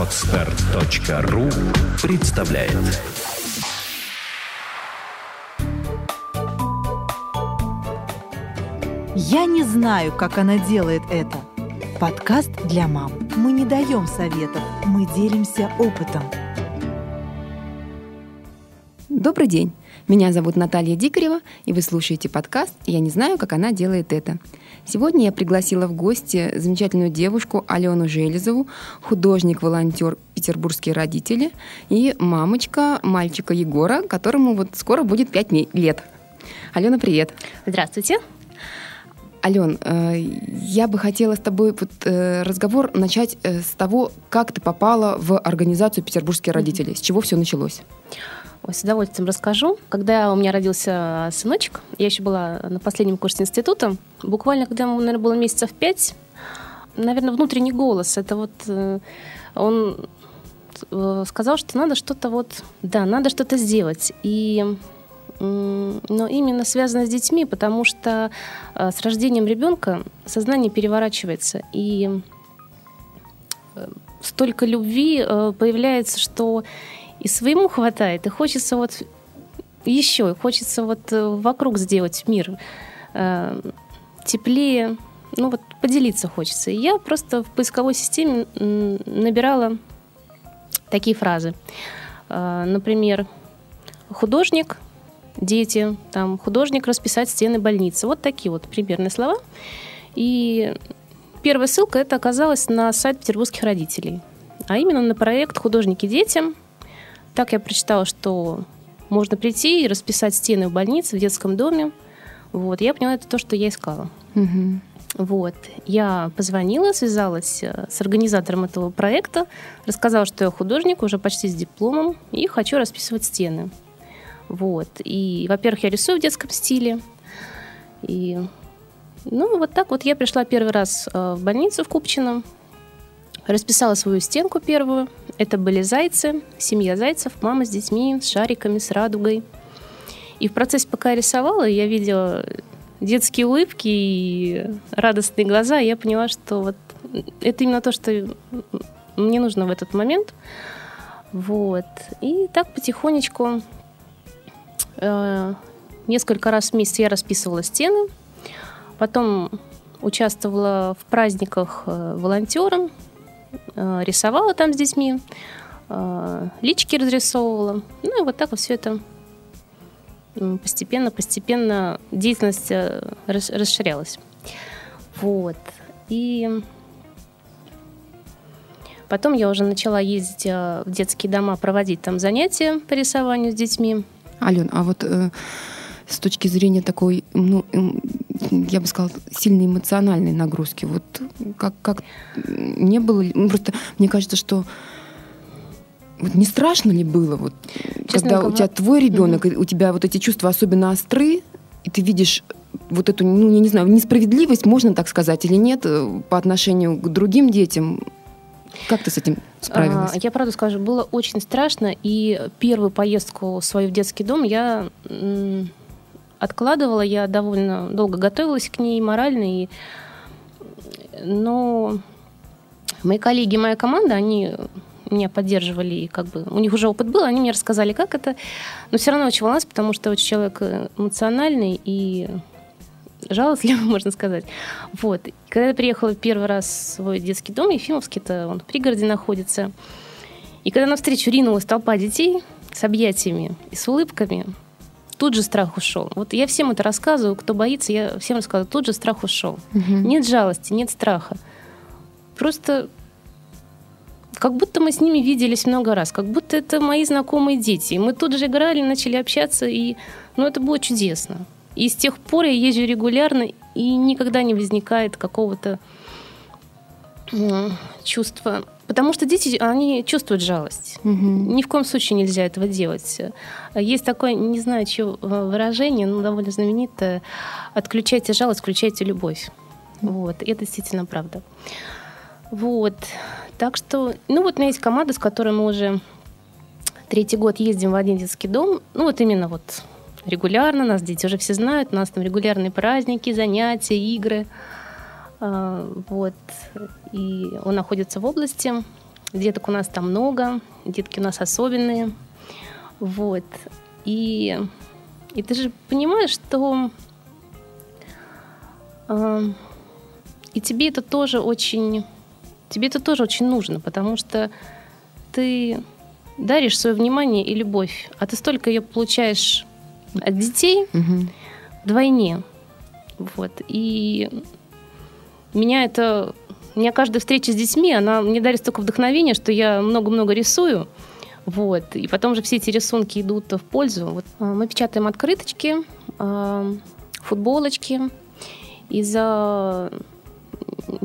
Отстар.ру представляет Я не знаю, как она делает это. Подкаст для мам. Мы не даем советов, мы делимся опытом. Добрый день. Меня зовут Наталья Дикарева, и вы слушаете подкаст «Я не знаю, как она делает это». Сегодня я пригласила в гости замечательную девушку Алену Железову, художник-волонтер «Петербургские родители» и мамочка мальчика Егора, которому вот скоро будет 5 лет. Алена, привет. Здравствуйте. Ален, э, я бы хотела с тобой вот э, разговор начать э, с того, как ты попала в организацию «Петербургские родители», с чего все началось. С удовольствием расскажу. Когда у меня родился сыночек, я еще была на последнем курсе института, буквально, когда ему, наверное, было месяцев пять, наверное, внутренний голос, это вот он сказал, что надо что-то вот, да, надо что-то сделать. И но именно связано с детьми, потому что э, с рождением ребенка сознание переворачивается, и э, столько любви э, появляется, что и своему хватает, и хочется вот еще, и хочется вот вокруг сделать мир теплее, ну вот поделиться хочется. И я просто в поисковой системе набирала такие фразы. Например, художник – дети, там, художник расписать стены больницы. Вот такие вот примерные слова. И первая ссылка это оказалась на сайт петербургских родителей, а именно на проект «Художники детям». Так я прочитала, что можно прийти и расписать стены в больнице, в детском доме. Вот, я поняла, это то, что я искала. Угу. Вот. Я позвонила, связалась э, с организатором этого проекта, рассказала, что я художник, уже почти с дипломом, и хочу расписывать стены. Вот. И, во-первых, я рисую в детском стиле. И, ну, вот так вот я пришла первый раз э, в больницу в Купчино, расписала свою стенку первую. Это были зайцы, семья зайцев, мама с детьми, с шариками, с радугой. И в процессе, пока я рисовала, я видела детские улыбки и радостные глаза, и я поняла, что вот это именно то, что мне нужно в этот момент. Вот. И так потихонечку Э, несколько раз в месяц я расписывала стены. Потом участвовала в праздниках э, волонтером, рисовала там с детьми, лички разрисовывала. Ну и вот так вот все это постепенно, постепенно деятельность расширялась. Вот. И потом я уже начала ездить в детские дома, проводить там занятия по рисованию с детьми. Ален, а вот э, с точки зрения такой, ну, я бы сказала, сильной эмоциональной нагрузки, вот как, как не было, ну, просто мне кажется, что вот не страшно ли было, вот, Честно когда говоря, у тебя твой ребенок, угу. у тебя вот эти чувства особенно остры, и ты видишь вот эту, ну, я не знаю, несправедливость, можно так сказать, или нет, э, по отношению к другим детям, как ты с этим справилась? А, я правда скажу, было очень страшно, и первую поездку свою в детский дом я откладывала, я довольно долго готовилась к ней морально, и... но мои коллеги, моя команда, они меня поддерживали, и как бы у них уже опыт был, они мне рассказали, как это, но все равно очень волновалась, потому что очень человек эмоциональный, и жалостливо, можно сказать. Вот. когда я приехала первый раз в свой детский дом, Ефимовский-то, он в пригороде находится, и когда навстречу ринулась толпа детей с объятиями и с улыбками, тут же страх ушел. Вот я всем это рассказываю, кто боится, я всем рассказываю, тут же страх ушел. Угу. Нет жалости, нет страха. Просто как будто мы с ними виделись много раз, как будто это мои знакомые дети. И мы тут же играли, начали общаться, и ну, это было чудесно. И с тех пор я езжу регулярно, и никогда не возникает какого-то чувства. Потому что дети, они чувствуют жалость. Угу. Ни в коем случае нельзя этого делать. Есть такое, не знаю, что выражение, но довольно знаменитое. Отключайте жалость, включайте любовь. Вот. И это действительно правда. Вот. Так что, ну вот у меня есть команда, с которой мы уже третий год ездим в один детский дом. Ну вот именно вот регулярно, нас дети уже все знают, у нас там регулярные праздники, занятия, игры. А, вот. И он находится в области. Деток у нас там много, детки у нас особенные. Вот. И, и ты же понимаешь, что э, и тебе это тоже очень тебе это тоже очень нужно, потому что ты даришь свое внимание и любовь, а ты столько ее получаешь от детей вдвойне. Вот. И меня это... Меня каждая встреча с детьми, она мне дарит столько вдохновения, что я много-много рисую. Вот. И потом же все эти рисунки идут в пользу. Вот. а, Мы печатаем открыточки, а, футболочки. И за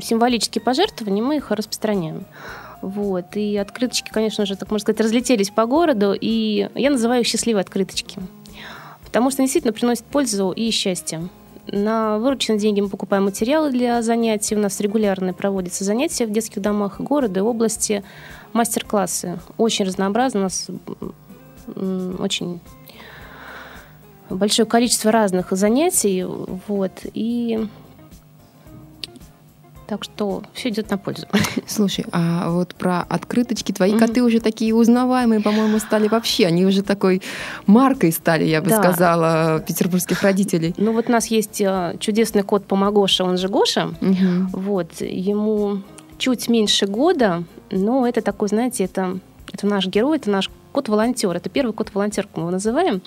символические пожертвования мы их распространяем. Вот. И открыточки, конечно же, так можно сказать, разлетелись по городу. И я называю их счастливые открыточки. Потому что они действительно приносят пользу и счастье. На вырученные деньги мы покупаем материалы для занятий. У нас регулярно проводятся занятия в детских домах города и области, мастер-классы. Очень разнообразно. У нас очень большое количество разных занятий. Вот. И так что все идет на пользу. Слушай, а вот про открыточки твои Мгм. коты уже такие узнаваемые, по-моему, стали вообще. Они уже такой маркой стали, я бы Да. сказала, петербургских родителей. Ну вот у нас есть э, чудесный кот Помогоша, он же Гоша. Мгм. Вот, ему чуть меньше года, но это такой, знаете, это, это наш герой, это наш кот-волонтер. Это первый кот-волонтер, мы его называем.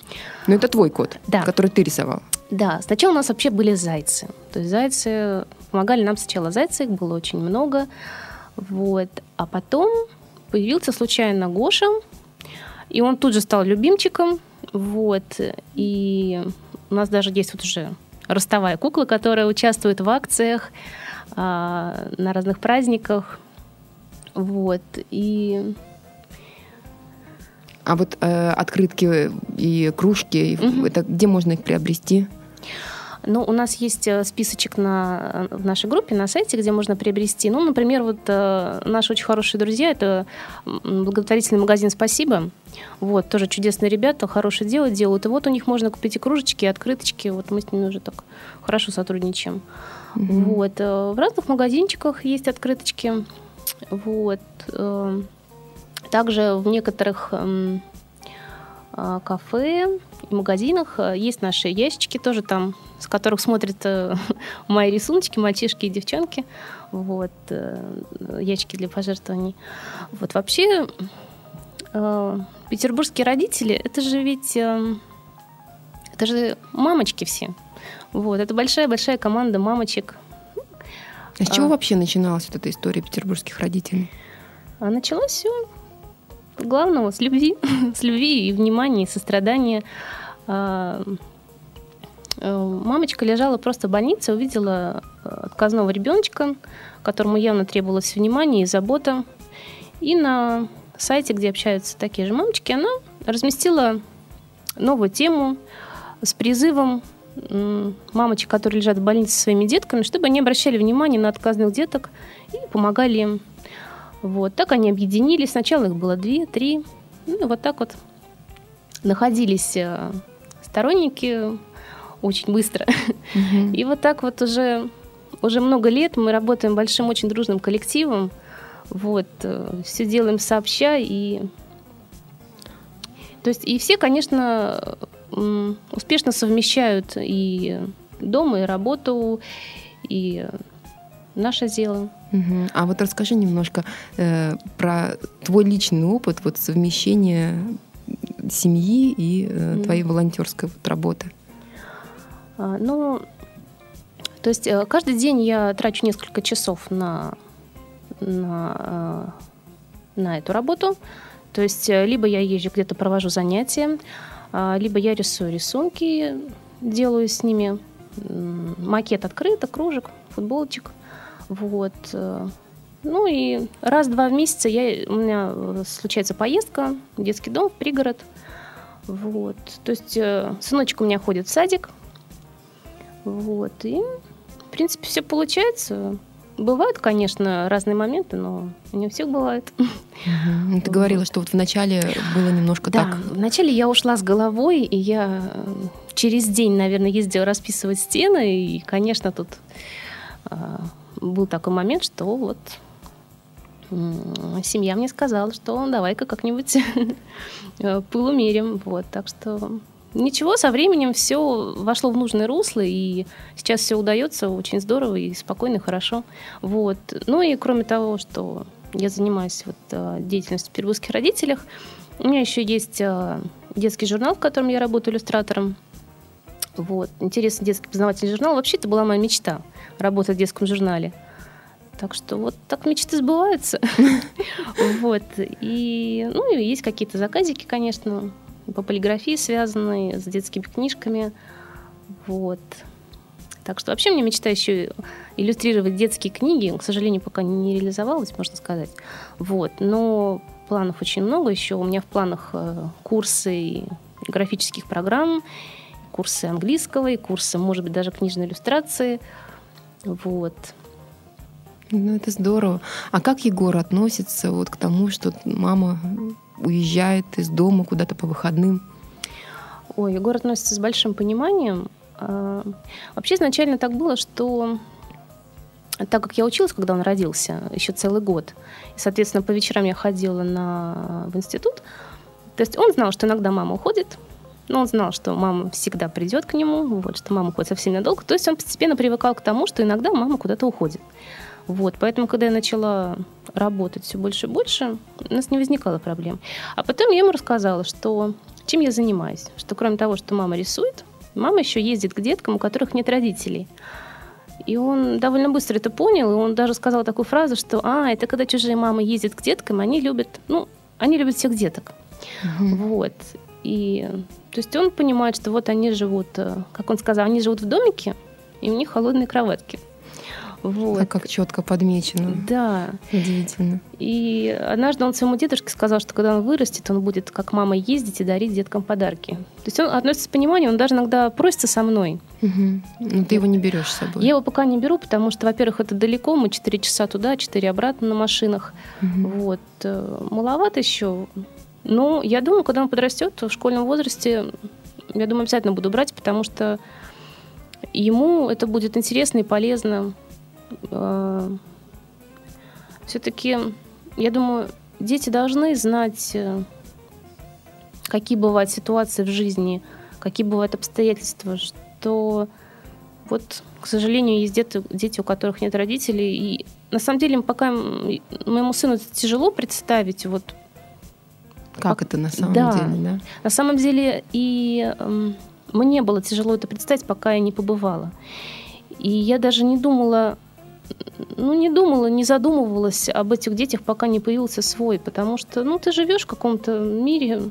Ну, это твой кот, Да. который ты рисовал. Да, сначала у нас вообще были зайцы. То есть зайцы помогали нам сначала зайцы, их было очень много. Вот. А потом появился случайно Гоша, и он тут же стал любимчиком. Вот. И у нас даже есть вот уже ростовая кукла, которая участвует в акциях а, на разных праздниках. Вот. И А вот э, открытки и кружки, Мгм. это где можно их приобрести? Ну, у нас есть э, списочек на, в нашей группе, на сайте, где можно приобрести. Ну, например, вот э, наши очень хорошие друзья, это благотворительный магазин «Спасибо». Вот, тоже чудесные ребята, хорошее дело делают. И вот у них можно купить и кружечки, и открыточки. Вот мы с ними уже так хорошо сотрудничаем. Мгм. Вот. э, В разных магазинчиках есть открыточки. Вот. э, Также в некоторых эм, кафе и магазинах э, есть наши ящички тоже там, с которых смотрят э, мои рисуночки, мальчишки и девчонки. Вот. э, Ящики для пожертвований. Вот вообще э, петербургские родители, это же ведь это же мамочки все. Вот, это большая-большая команда мамочек. А с чего А. вообще начиналась вот эта история петербургских родителей? А началось все главного с любви, с любви и внимания, и сострадания. Э, Мамочка лежала просто в больнице, увидела э, отказного ребеночка, которому явно требовалось внимание и забота. И на сайте, где общаются такие же мамочки, она разместила новую тему с призывом мамочек, которые лежат в больнице со своими детками, чтобы они обращали внимание на отказных деток и помогали им. Вот, так они объединились. Сначала их было две, три. Ну, вот так вот находились э, сторонники очень быстро. И вот так вот уже, уже много лет мы работаем большим, очень дружным коллективом. Вот, все делаем сообща. И... То есть, и все, конечно, успешно совмещают и дом, и работу, и наше дело. Мгм. А вот расскажи немножко э, про твой личный опыт вот совмещения семьи и э, твоей волонтерской вот работы. А, Ну, то есть э, каждый день я трачу несколько часов на, на, э, на эту работу. То есть э, либо я езжу где-то провожу занятия, а, либо я рисую рисунки, делаю с ними макет открыток, кружек, футболочек. Вот. Ну и раз-два в месяц я, у меня случается поездка в детский дом, в пригород. Вот. То есть сыночек у меня ходит в садик, вот. И, в принципе, все получается. Бывают, конечно, разные моменты, но не у всех. Ну, Ты говорила, что вот вначале было немножко Да, так. вначале я ушла с головой, и я э, через день, наверное, ездила расписывать стены, и, конечно, тут а, был такой момент, что вот семья мне сказала, что давай-ка как-нибудь э, пыл умерим. Вот, так что ничего, со временем все вошло в нужное русло, и сейчас все удается очень здорово и спокойно, и хорошо. Вот. Ну и кроме того, что я занимаюсь вот, э, деятельностью при русских родителях, у меня еще есть э, детский журнал, в котором я работаю иллюстратором. Вот. Интересный детский познавательный журнал. Вообще, это была моя мечта – работать в детском журнале. Так что вот так мечты сбываются. Вот. И, ну, и есть какие-то заказики, конечно, по полиграфии связанные с детскими книжками. Вот. Так что вообще мне мечта еще иллюстрировать детские книги. К сожалению, пока не реализовалась, можно сказать. Вот. Но планов очень много еще. У меня в планах э, курсы графических программ, курсы английского, и курсы, может быть, даже книжной иллюстрации. Вот. Ну, это здорово. А как Егор относится вот к тому, что мама уезжает из дома куда-то по выходным? Ой, Егор относится с большим пониманием. А, вообще изначально так было, что так как я училась, когда он родился, еще целый год, и, соответственно, по вечерам я ходила на, в институт, то есть он знал, что иногда мама уходит, но он знал, что мама всегда придет к нему, вот, что мама уходит совсем надолго. То есть он постепенно привыкал к тому, что иногда мама куда-то уходит. Вот, поэтому, когда я начала работать все больше и больше, у нас не возникало проблем. А потом я ему рассказала, что чем я занимаюсь, что кроме того, что мама рисует, мама еще ездит к деткам, у которых нет родителей. И он довольно быстро это понял, и он даже сказал такую фразу, что «А, это когда чужие мамы ездят к деткам, они любят, ну, они любят всех деток». Угу. Вот. И то есть он понимает, что вот они живут, э, как он сказал, они живут в домике, и у них холодные кроватки. Вот. А как четко подмечено. Да. Удивительно. И однажды он своему дедушке сказал, что когда он вырастет, он будет как мама ездить и дарить деткам подарки. То есть он относится с пониманием, он даже иногда просится со мной. Угу. Но ты его не берешь с собой. Я его пока не беру, потому что, во-первых, это далеко, мы 4 часа туда, 4 обратно на машинах. Угу. Вот. Э, маловато еще. Но я думаю, когда он подрастет в школьном возрасте, я думаю, обязательно буду брать, потому что ему это будет интересно и полезно. Э, Все-таки, я думаю, дети должны знать, э, какие бывают ситуации в жизни, какие бывают обстоятельства, что вот, к сожалению, есть дети, дети, у которых нет родителей. И на самом деле, пока моему сыну это тяжело представить, вот как это на самом да. деле, да? На самом деле и э, мне было тяжело это представить, пока я не побывала. И я даже не думала, ну не думала, не задумывалась об этих детях, пока не появился свой, потому что, ну ты живешь в каком-то мире,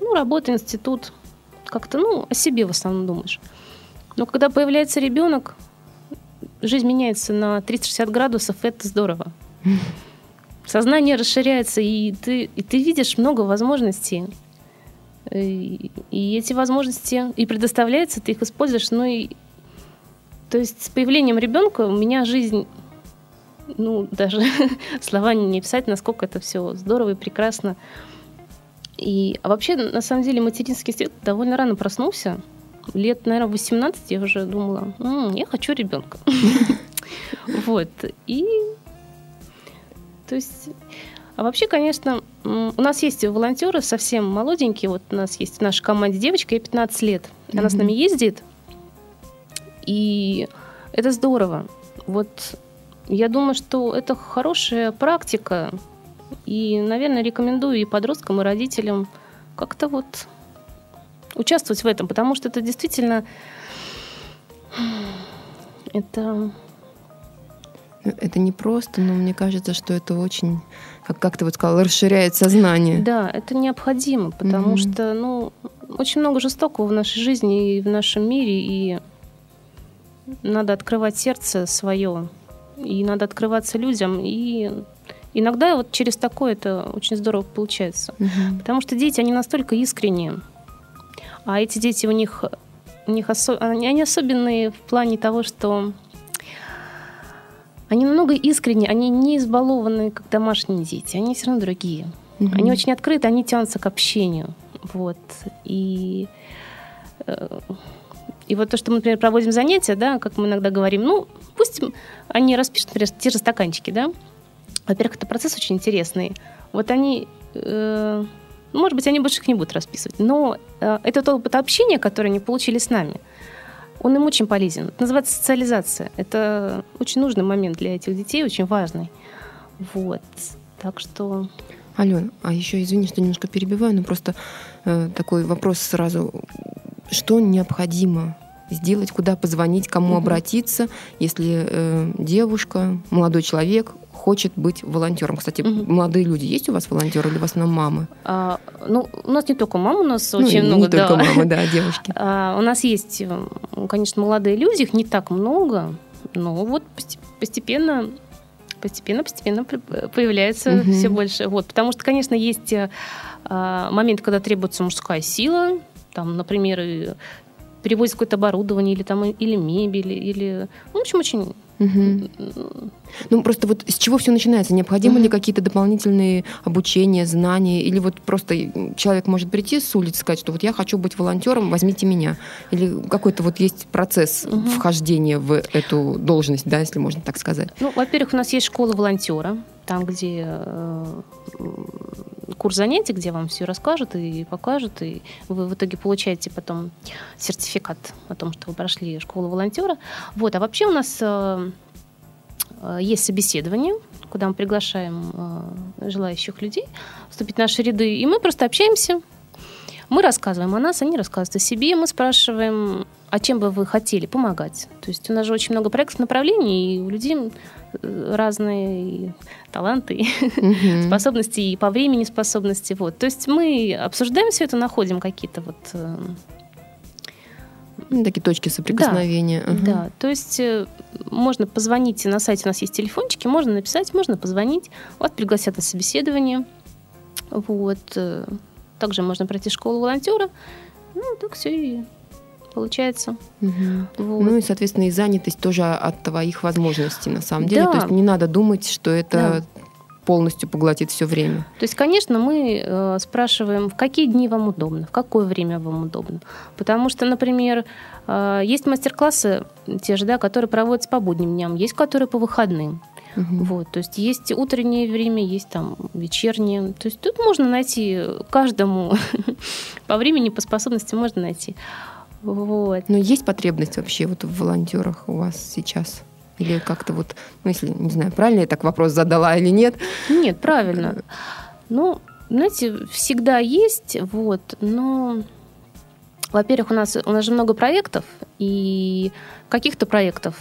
ну работа, институт, как-то, ну о себе в основном думаешь. Но когда появляется ребенок, жизнь меняется на 360 градусов, это здорово сознание расширяется, и ты, и ты видишь много возможностей. И, и эти возможности и предоставляются, ты их используешь. Ну и то есть с появлением ребенка у меня жизнь, ну даже слова не писать, насколько это все здорово и прекрасно. И а вообще, на самом деле, материнский инстинкт довольно рано проснулся. Лет, наверное, 18 я уже думала, М, я хочу ребенка. Вот. И то есть а вообще, конечно, у нас есть волонтеры совсем молоденькие. Вот у нас есть в нашей команде девочка, ей 15 лет. Она mm-hmm. с нами ездит. И это здорово. Вот я думаю, что это хорошая практика. И, наверное, рекомендую и подросткам, и родителям как-то вот участвовать в этом, потому что это действительно это это не просто, но мне кажется, что это очень, как, как ты вот сказала, расширяет сознание. Да, это необходимо, потому mm-hmm. что, ну, очень много жестокого в нашей жизни и в нашем мире, и надо открывать сердце свое, и надо открываться людям, и иногда вот через такое это очень здорово получается. Mm-hmm. Потому что дети, они настолько искренние, а эти дети у них, у них осо- они особенные в плане того, что они намного искренние, они не избалованы, как домашние дети, они все равно другие. Угу. Они очень открыты, они тянутся к общению. Вот. И, э, и вот то, что мы, например, проводим занятия, да, как мы иногда говорим, ну, пусть они распишут, например, те же стаканчики, да, во-первых, это процесс очень интересный. Вот они, э, может быть, они больше их не будут расписывать, но э, этот опыт общения, который они получили с нами, он им очень полезен. Это называется социализация. Это очень нужный момент для этих детей, очень важный. Вот. Так что... Ален, а еще извини, что немножко перебиваю, но просто э, такой вопрос сразу. Что необходимо сделать, куда позвонить, кому угу. обратиться, если э, девушка, молодой человек хочет быть волонтером. Кстати, угу. молодые люди есть у вас волонтеры или в основном мамы? А, ну, у нас не только мамы, у нас ну, очень много. Не да. только мамы, да, девушки. А, у нас есть, конечно, молодые люди, их не так много, но вот постепенно постепенно, постепенно появляется угу. все больше. Вот, потому что, конечно, есть а, момент, когда требуется мужская сила, там, например, перевозят какое-то оборудование или там или мебель или ну, в общем очень Угу. Ну, просто вот с чего все начинается? Необходимы угу. ли какие-то дополнительные обучения, знания? Или вот просто человек может прийти с улицы и сказать, что вот я хочу быть волонтером, возьмите меня? Или какой-то вот есть процесс угу. вхождения в эту должность, да, если можно так сказать? Ну, во-первых, у нас есть школа волонтера, там, где э, курс занятий, где вам все расскажут и покажут, и вы в итоге получаете потом сертификат о том, что вы прошли школу волонтера. Вот, а вообще у нас э, э, есть собеседование, куда мы приглашаем э, желающих людей вступить в наши ряды, и мы просто общаемся, мы рассказываем о нас, они рассказывают о себе, мы спрашиваем, а чем бы вы хотели помогать. То есть у нас же очень много проектов, направлений, и у людей разные таланты, mm способности и по времени способности. Вот. То есть мы обсуждаем все это, находим какие-то вот э, Такие точки соприкосновения. Да, угу. да. то есть э, можно позвонить, на сайте у нас есть телефончики, можно написать, можно позвонить, вас пригласят на собеседование. Вот. Также можно пройти школу волонтера. Ну, так все и получается. Угу. Вот. Ну и, соответственно, и занятость тоже от твоих возможностей, на самом деле. Да. То есть не надо думать, что это да. полностью поглотит все время. То есть, конечно, мы э, спрашиваем, в какие дни вам удобно, в какое время вам удобно. Потому что, например, э, есть мастер-классы те же, да, которые проводятся по будним дням, есть которые по выходным. Угу. Вот, то есть есть утреннее время, есть там вечернее. То есть тут можно найти каждому по времени, по способности можно найти. Вот. Но есть потребность вообще вот в волонтерах у вас сейчас? Или как-то вот, ну, если, не знаю, правильно я так вопрос задала или нет? Нет, правильно. Ну, знаете, всегда есть, вот, но, во-первых, у нас, у нас же много проектов, и каких-то проектов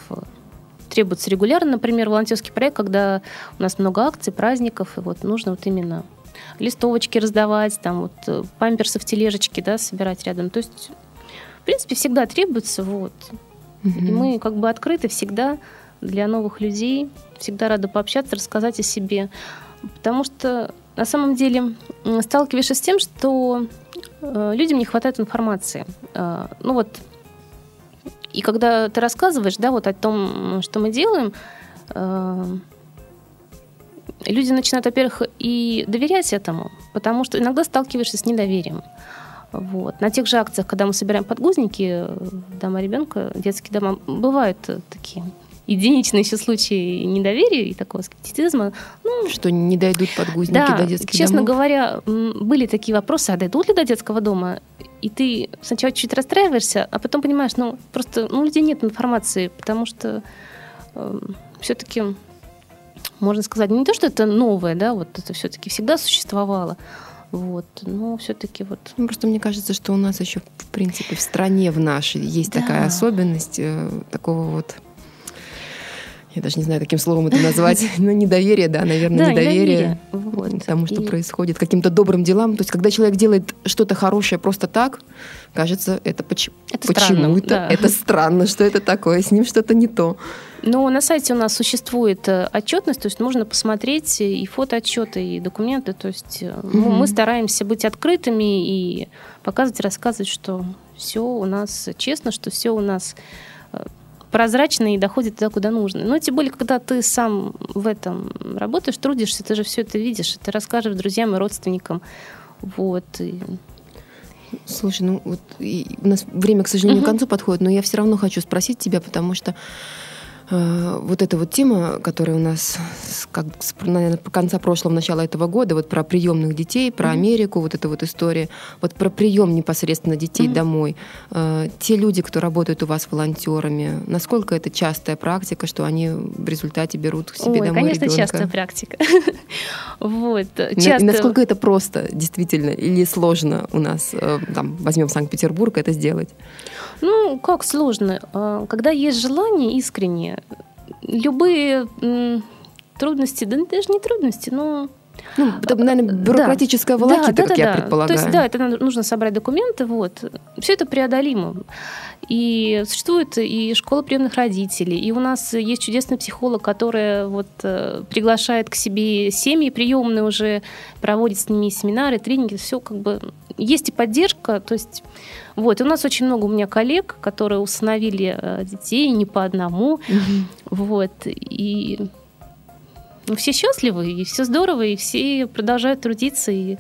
требуется регулярно, например, волонтерский проект, когда у нас много акций, праздников, и вот нужно вот именно листовочки раздавать, там вот э, памперсы в тележечке, да, собирать рядом. То есть в принципе, всегда требуется. Вот. Угу. И мы как бы открыты всегда для новых людей, всегда рады пообщаться, рассказать о себе. Потому что на самом деле сталкиваешься с тем, что э, людям не хватает информации. Э, ну вот, и когда ты рассказываешь, да, вот о том, что мы делаем, э, люди начинают, во-первых, и доверять этому, потому что иногда сталкиваешься с недоверием. Вот. На тех же акциях, когда мы собираем подгузники, дома ребенка, детские дома, бывают такие единичные еще случаи недоверия и такого скептицизма. Ну, что не дойдут подгузники да, до детских честно домов? говоря, были такие вопросы, а дойдут ли до детского дома? И ты сначала чуть расстраиваешься, а потом понимаешь, ну, просто ну, у людей нет информации, потому что э, все-таки можно сказать, не то, что это новое, да, вот это все-таки всегда существовало, вот. Но все-таки вот. Ну, просто мне кажется, что у нас еще, в принципе, в стране в нашей есть да. такая особенность э, такого вот я даже не знаю, каким словом это назвать, но недоверие, да, наверное, да, недоверие, недоверие. тому, что и... происходит, каким-то добрым делам. То есть, когда человек делает что-то хорошее просто так, кажется, это, поч... это почему-то да. это странно, что это такое, с ним что-то не то. Но на сайте у нас существует э, отчетность, то есть можно посмотреть и фотоотчеты, и документы. То есть mm-hmm. мы стараемся быть открытыми и показывать, рассказывать, что все у нас честно, что все у нас э, прозрачно и доходит туда, куда нужно. Но тем более, когда ты сам в этом работаешь, трудишься, ты же все это видишь, ты расскажешь друзьям и родственникам. Вот. И... Слушай, ну вот и у нас время, к сожалению, к концу подходит, но я все равно хочу спросить тебя, потому что вот эта вот тема, которая у нас, как, наверное, по конца прошлого, начала этого года, вот про приемных детей, про mm-hmm. Америку, вот эта вот история, вот про прием непосредственно детей mm-hmm. домой. Э, те люди, кто работают у вас волонтерами, насколько это частая практика, что они в результате берут к себе Ой, домой конечно, ребенка? частая практика. вот. Часто... Насколько это просто, действительно, или сложно у нас, э, там, возьмем Санкт-Петербург, это сделать? Ну, как сложно? Когда есть желание искреннее, любые трудности, да даже не трудности, но ну, это, наверное, бюрократическая да, волокита, да, как да, я да. предполагаю. То есть, да, это нужно собрать документы, вот. Все это преодолимо. И существует и школа приемных родителей, и у нас есть чудесный психолог, который вот э, приглашает к себе семьи приемные уже, проводит с ними семинары, тренинги, все как бы... Есть и поддержка, то есть... Вот, и у нас очень много у меня коллег, которые установили э, детей не по одному, угу. вот, и ну, все счастливы, и все здорово, и все продолжают трудиться. И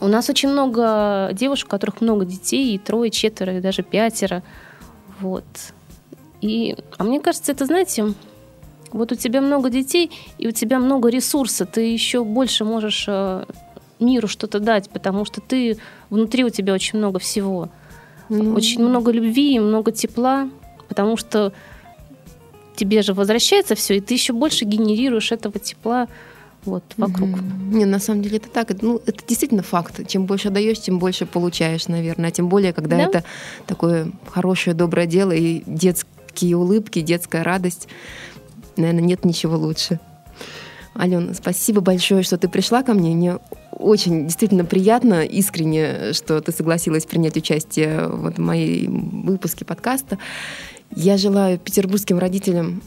у нас очень много девушек, у которых много детей, и трое, четверо, и даже пятеро. Вот. И, а мне кажется, это, знаете, вот у тебя много детей, и у тебя много ресурса, ты еще больше можешь э, миру что-то дать, потому что ты внутри у тебя очень много всего. Mm-hmm. Очень много любви, много тепла, потому что тебе же возвращается все, и ты еще больше генерируешь этого тепла вот вокруг. Mm-hmm. Не, на самом деле это так. Ну, это действительно факт. Чем больше даешь, тем больше получаешь, наверное. Тем более, когда да? это такое хорошее, доброе дело и детские улыбки, детская радость. Наверное, нет ничего лучше. Алена, спасибо большое, что ты пришла ко мне. Мне очень действительно приятно, искренне, что ты согласилась принять участие вот в моей выпуске подкаста. Я желаю петербургским родителям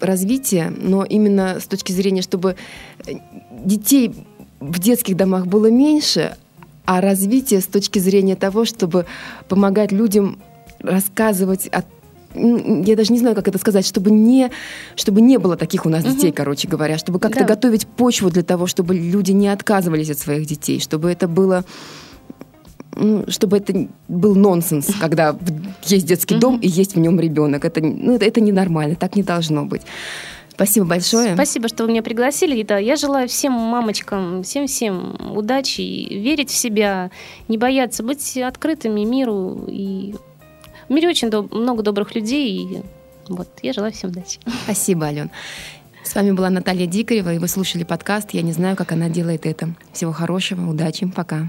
развития, но именно с точки зрения, чтобы детей в детских домах было меньше, а развитие с точки зрения того, чтобы помогать людям рассказывать о я даже не знаю, как это сказать, чтобы не, чтобы не было таких у нас детей, угу. короче говоря, чтобы как-то да. готовить почву для того, чтобы люди не отказывались от своих детей, чтобы это было чтобы это был нонсенс, когда есть детский дом и есть в нем ребенок. Это, ну, это, это ненормально, так не должно быть. Спасибо большое. Спасибо, что вы меня пригласили. да, я желаю всем мамочкам, всем-всем удачи, верить в себя, не бояться, быть открытыми миру. И в мире очень доб- много добрых людей. И вот, я желаю всем удачи. Спасибо, Ален. С вами была Наталья Дикарева, и вы слушали подкаст «Я не знаю, как она делает это». Всего хорошего, удачи, пока.